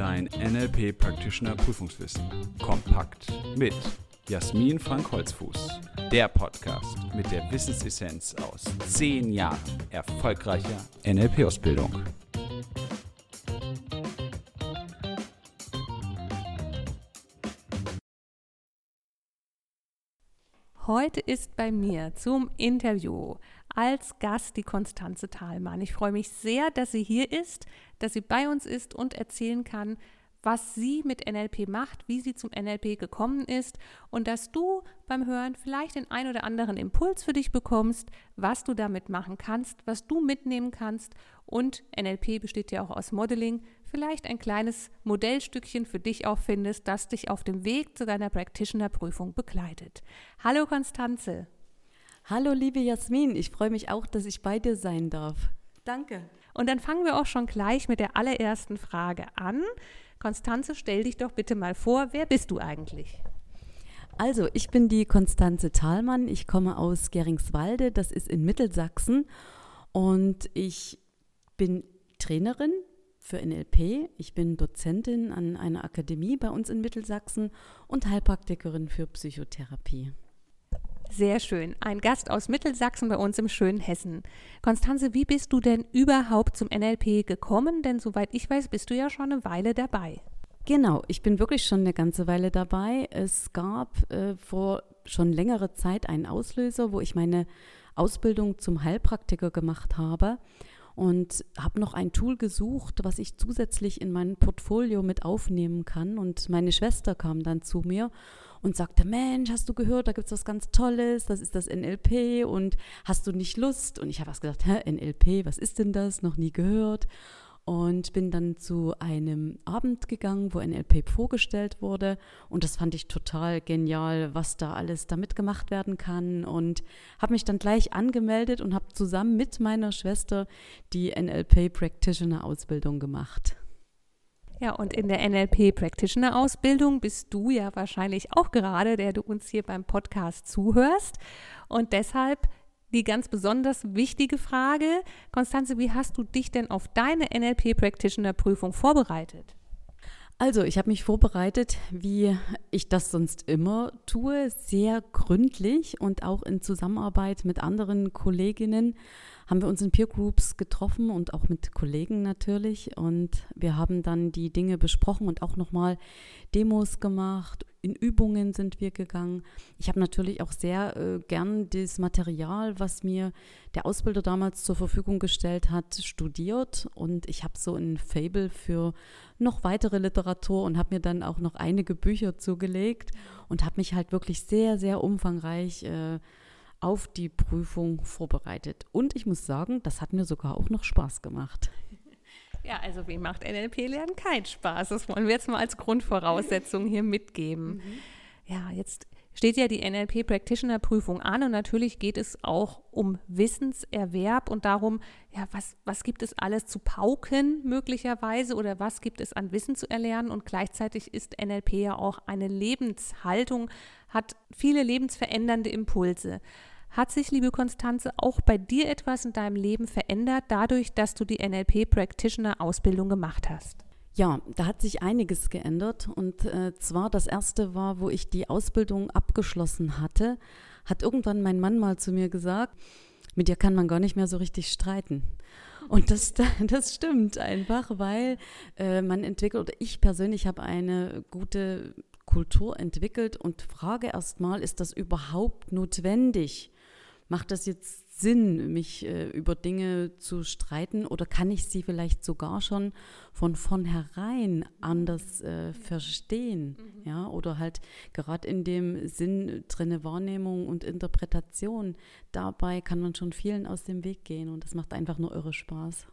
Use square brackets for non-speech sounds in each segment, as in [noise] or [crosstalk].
Dein NLP Practitioner Prüfungswissen. Kompakt mit Jasmin Frank Holzfuß. Der Podcast mit der Wissensessenz aus 10 Jahren erfolgreicher NLP-Ausbildung. Heute ist bei mir zum Interview als Gast die Konstanze Thalmann. Ich freue mich sehr, dass sie hier ist, dass sie bei uns ist und erzählen kann, was sie mit NLP macht, wie sie zum NLP gekommen ist und dass du beim Hören vielleicht den ein oder anderen Impuls für dich bekommst, was du damit machen kannst, was du mitnehmen kannst und NLP besteht ja auch aus Modeling, vielleicht ein kleines Modellstückchen für dich auch findest, das dich auf dem Weg zu deiner Practitioner-Prüfung begleitet. Hallo Konstanze. Hallo liebe Jasmin, ich freue mich auch, dass ich bei dir sein darf. Danke. Und dann fangen wir auch schon gleich mit der allerersten Frage an. Konstanze, stell dich doch bitte mal vor, wer bist du eigentlich? Also, ich bin die Konstanze Thalmann. Ich komme aus Geringswalde, das ist in Mittelsachsen. Und ich bin Trainerin für NLP. Ich bin Dozentin an einer Akademie bei uns in Mittelsachsen und Heilpraktikerin für Psychotherapie. Sehr schön. Ein Gast aus Mittelsachsen bei uns im schönen Hessen. Konstanze, wie bist du denn überhaupt zum NLP gekommen? Denn soweit ich weiß, bist du ja schon eine Weile dabei. Genau, ich bin wirklich schon eine ganze Weile dabei. Es gab äh, vor schon längere Zeit einen Auslöser, wo ich meine Ausbildung zum Heilpraktiker gemacht habe und habe noch ein Tool gesucht, was ich zusätzlich in mein Portfolio mit aufnehmen kann. Und meine Schwester kam dann zu mir und sagte, Mensch, hast du gehört, da gibt es was ganz Tolles, das ist das NLP und hast du nicht Lust? Und ich habe was gesagt, hä, NLP, was ist denn das? Noch nie gehört. Und bin dann zu einem Abend gegangen, wo NLP vorgestellt wurde. Und das fand ich total genial, was da alles damit gemacht werden kann. Und habe mich dann gleich angemeldet und habe zusammen mit meiner Schwester die NLP Practitioner Ausbildung gemacht. Ja, und in der NLP Practitioner Ausbildung bist du ja wahrscheinlich auch gerade, der du uns hier beim Podcast zuhörst. Und deshalb die ganz besonders wichtige Frage, Konstanze, wie hast du dich denn auf deine NLP Practitioner Prüfung vorbereitet? Also, ich habe mich vorbereitet, wie ich das sonst immer tue, sehr gründlich und auch in Zusammenarbeit mit anderen Kolleginnen haben wir uns in Peer Groups getroffen und auch mit Kollegen natürlich. Und wir haben dann die Dinge besprochen und auch nochmal Demos gemacht. In Übungen sind wir gegangen. Ich habe natürlich auch sehr äh, gern das Material, was mir der Ausbilder damals zur Verfügung gestellt hat, studiert. Und ich habe so ein Fable für noch weitere Literatur und habe mir dann auch noch einige Bücher zugelegt und habe mich halt wirklich sehr, sehr umfangreich äh, auf die Prüfung vorbereitet. Und ich muss sagen, das hat mir sogar auch noch Spaß gemacht. [laughs] Ja, also wie macht NLP-Lernen keinen Spaß? Das wollen wir jetzt mal als Grundvoraussetzung hier mitgeben. Mhm. Ja, jetzt steht ja die NLP Practitioner Prüfung an und natürlich geht es auch um Wissenserwerb und darum, ja, was, was gibt es alles zu pauken möglicherweise oder was gibt es an Wissen zu erlernen und gleichzeitig ist NLP ja auch eine Lebenshaltung, hat viele lebensverändernde Impulse. Hat sich, liebe Konstanze, auch bei dir etwas in deinem Leben verändert, dadurch, dass du die NLP Practitioner Ausbildung gemacht hast? Ja, da hat sich einiges geändert. Und äh, zwar das erste war, wo ich die Ausbildung abgeschlossen hatte, hat irgendwann mein Mann mal zu mir gesagt, mit dir kann man gar nicht mehr so richtig streiten. Und das, [laughs] das stimmt einfach, weil äh, man entwickelt, oder ich persönlich habe eine gute Kultur entwickelt und frage erstmal, ist das überhaupt notwendig? macht das jetzt Sinn, mich äh, über Dinge zu streiten oder kann ich sie vielleicht sogar schon von vornherein anders äh, verstehen? Mhm. Ja, oder halt gerade in dem Sinn drinne Wahrnehmung und Interpretation, dabei kann man schon vielen aus dem Weg gehen und das macht einfach nur irre Spaß.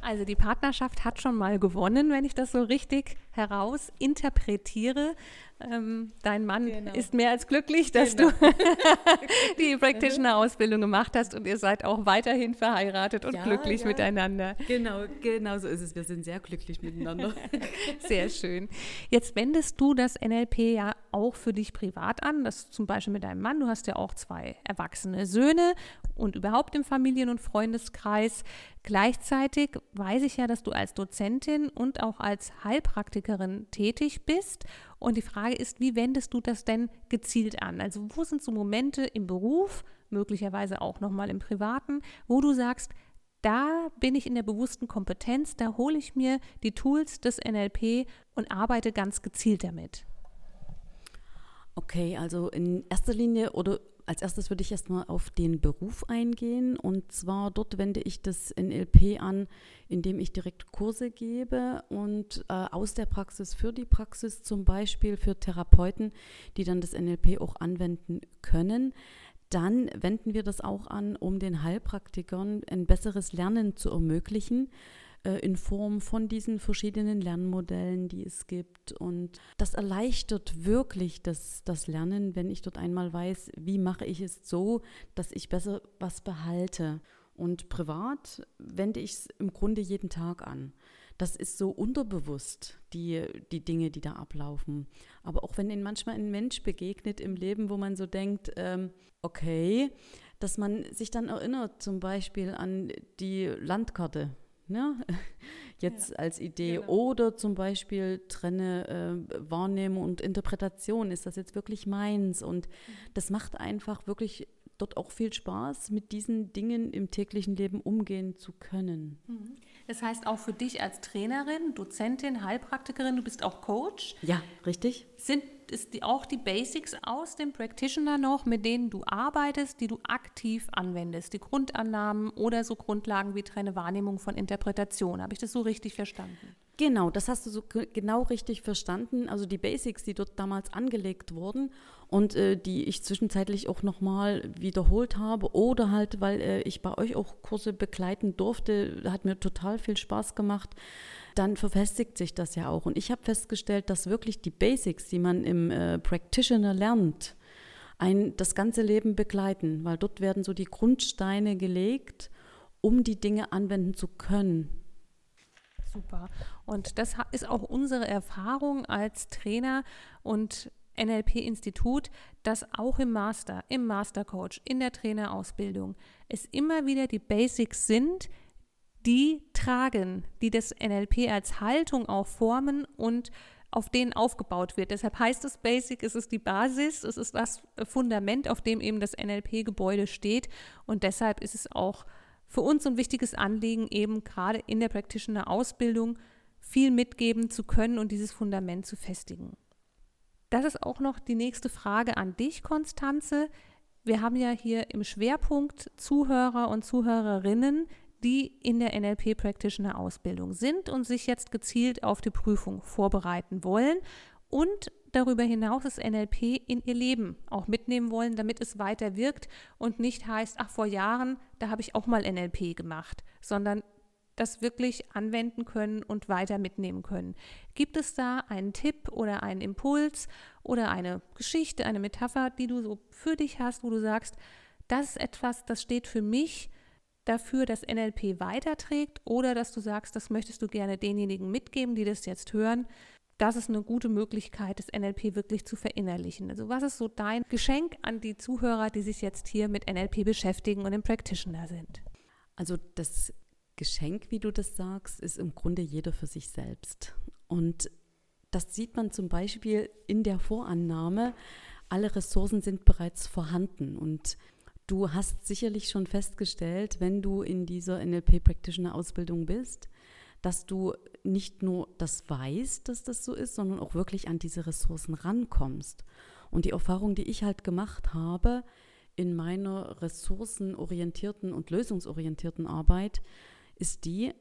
Also die Partnerschaft hat schon mal gewonnen, wenn ich das so richtig heraus interpretiere. Ähm, dein Mann genau. ist mehr als glücklich, dass genau. du [laughs] die Practitioner-Ausbildung gemacht hast und ihr seid auch weiterhin verheiratet und ja, glücklich ja. miteinander. Genau, genau so ist es. Wir sind sehr glücklich miteinander. [laughs] sehr schön. Jetzt wendest du das NLP ja auch für dich privat an, das zum Beispiel mit deinem Mann. Du hast ja auch zwei erwachsene Söhne und überhaupt im Familien- und Freundeskreis. Gleichzeitig weiß ich ja, dass du als Dozentin und auch als Heilpraktikerin tätig bist. Und die Frage ist, wie wendest du das denn gezielt an? Also wo sind so Momente im Beruf, möglicherweise auch nochmal im Privaten, wo du sagst, da bin ich in der bewussten Kompetenz, da hole ich mir die Tools des NLP und arbeite ganz gezielt damit. Okay, also in erster Linie oder als erstes würde ich erstmal auf den Beruf eingehen. Und zwar dort wende ich das NLP an, indem ich direkt Kurse gebe und äh, aus der Praxis für die Praxis, zum Beispiel für Therapeuten, die dann das NLP auch anwenden können. Dann wenden wir das auch an, um den Heilpraktikern ein besseres Lernen zu ermöglichen äh, in Form von diesen verschiedenen Lernmodellen, die es gibt. Und das erleichtert wirklich das, das Lernen, wenn ich dort einmal weiß, wie mache ich es so, dass ich besser was behalte. Und privat wende ich es im Grunde jeden Tag an. Das ist so unterbewusst, die, die Dinge, die da ablaufen. Aber auch wenn Ihnen manchmal ein Mensch begegnet im Leben, wo man so denkt, ähm, okay, dass man sich dann erinnert zum Beispiel an die Landkarte, ne? [laughs] jetzt ja, als Idee. Genau. Oder zum Beispiel trenne äh, Wahrnehmung und Interpretation. Ist das jetzt wirklich meins? Und mhm. das macht einfach wirklich dort auch viel Spaß, mit diesen Dingen im täglichen Leben umgehen zu können. Mhm. Das heißt auch für dich als Trainerin, Dozentin, Heilpraktikerin, du bist auch Coach. Ja, richtig. Sind es die, auch die Basics aus dem Practitioner noch, mit denen du arbeitest, die du aktiv anwendest? Die Grundannahmen oder so Grundlagen wie Trenne Wahrnehmung von Interpretation. Habe ich das so richtig verstanden? Genau, das hast du so genau richtig verstanden. Also die Basics, die dort damals angelegt wurden und äh, die ich zwischenzeitlich auch nochmal wiederholt habe oder halt, weil äh, ich bei euch auch Kurse begleiten durfte, hat mir total viel Spaß gemacht, dann verfestigt sich das ja auch. Und ich habe festgestellt, dass wirklich die Basics, die man im äh, Practitioner lernt, ein, das ganze Leben begleiten, weil dort werden so die Grundsteine gelegt, um die Dinge anwenden zu können. Super. Und das ist auch unsere Erfahrung als Trainer und NLP-Institut, dass auch im Master, im Mastercoach, in der Trainerausbildung es immer wieder die Basics sind, die tragen, die das NLP als Haltung auch formen und auf denen aufgebaut wird. Deshalb heißt es Basic, es ist die Basis, es ist das Fundament, auf dem eben das NLP-Gebäude steht. Und deshalb ist es auch für uns ein wichtiges Anliegen, eben gerade in der Practitioner-Ausbildung viel mitgeben zu können und dieses Fundament zu festigen. Das ist auch noch die nächste Frage an dich, Konstanze. Wir haben ja hier im Schwerpunkt Zuhörer und Zuhörerinnen, die in der NLP Practitioner Ausbildung sind und sich jetzt gezielt auf die Prüfung vorbereiten wollen und darüber hinaus das NLP in ihr Leben auch mitnehmen wollen, damit es weiter wirkt und nicht heißt, ach vor Jahren, da habe ich auch mal NLP gemacht, sondern das wirklich anwenden können und weiter mitnehmen können. Gibt es da einen Tipp oder einen Impuls oder eine Geschichte, eine Metapher, die du so für dich hast, wo du sagst, das ist etwas, das steht für mich dafür, dass NLP weiterträgt oder dass du sagst, das möchtest du gerne denjenigen mitgeben, die das jetzt hören. Das ist eine gute Möglichkeit, das NLP wirklich zu verinnerlichen. Also was ist so dein Geschenk an die Zuhörer, die sich jetzt hier mit NLP beschäftigen und im Practitioner sind? Also das Geschenk, wie du das sagst, ist im Grunde jeder für sich selbst. Und das sieht man zum Beispiel in der Vorannahme, alle Ressourcen sind bereits vorhanden. Und du hast sicherlich schon festgestellt, wenn du in dieser NLP Practitioner Ausbildung bist, dass du nicht nur das weißt, dass das so ist, sondern auch wirklich an diese Ressourcen rankommst. Und die Erfahrung, die ich halt gemacht habe in meiner ressourcenorientierten und lösungsorientierten Arbeit, ist die,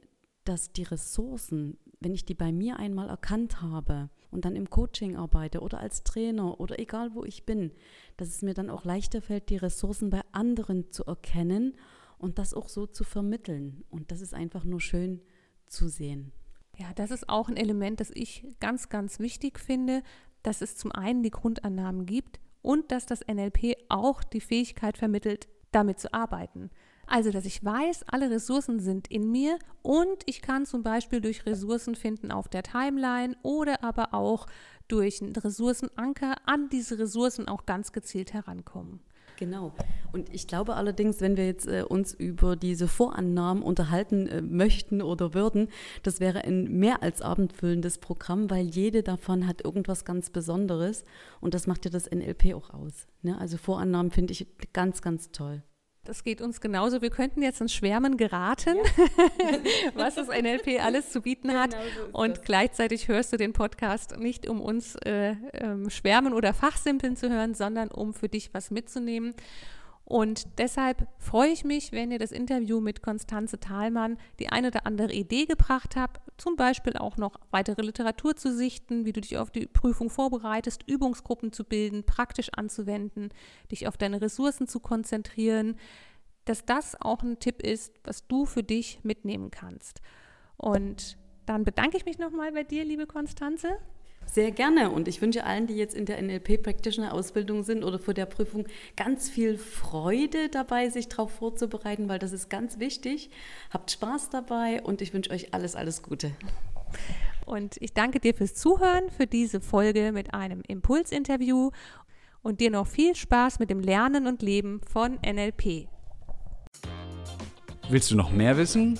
dass die Ressourcen, wenn ich die bei mir einmal erkannt habe und dann im Coaching arbeite oder als Trainer oder egal wo ich bin, dass es mir dann auch leichter fällt, die Ressourcen bei anderen zu erkennen und das auch so zu vermitteln. Und das ist einfach nur schön zu sehen. Ja, das ist auch ein Element, das ich ganz, ganz wichtig finde, dass es zum einen die Grundannahmen gibt und dass das NLP auch die Fähigkeit vermittelt, damit zu arbeiten. Also, dass ich weiß, alle Ressourcen sind in mir und ich kann zum Beispiel durch Ressourcen finden auf der Timeline oder aber auch durch einen Ressourcenanker an diese Ressourcen auch ganz gezielt herankommen. Genau. Und ich glaube allerdings, wenn wir jetzt äh, uns über diese Vorannahmen unterhalten äh, möchten oder würden, das wäre ein mehr als abendfüllendes Programm, weil jede davon hat irgendwas ganz Besonderes und das macht ja das NLP auch aus. Ne? Also Vorannahmen finde ich ganz, ganz toll. Das geht uns genauso. Wir könnten jetzt ins Schwärmen geraten, ja. [laughs] was das NLP alles zu bieten hat. Genau so und das. gleichzeitig hörst du den Podcast nicht, um uns äh, äh, schwärmen oder fachsimpeln zu hören, sondern um für dich was mitzunehmen. Und deshalb freue ich mich, wenn ihr das Interview mit Konstanze Thalmann die eine oder andere Idee gebracht habt, zum Beispiel auch noch weitere Literatur zu sichten, wie du dich auf die Prüfung vorbereitest, Übungsgruppen zu bilden, praktisch anzuwenden, dich auf deine Ressourcen zu konzentrieren, dass das auch ein Tipp ist, was du für dich mitnehmen kannst. Und dann bedanke ich mich nochmal bei dir, liebe Konstanze. Sehr gerne und ich wünsche allen, die jetzt in der NLP Practitioner Ausbildung sind oder vor der Prüfung, ganz viel Freude dabei, sich darauf vorzubereiten, weil das ist ganz wichtig. Habt Spaß dabei und ich wünsche euch alles, alles Gute. Und ich danke dir fürs Zuhören, für diese Folge mit einem Impulsinterview und dir noch viel Spaß mit dem Lernen und Leben von NLP. Willst du noch mehr wissen?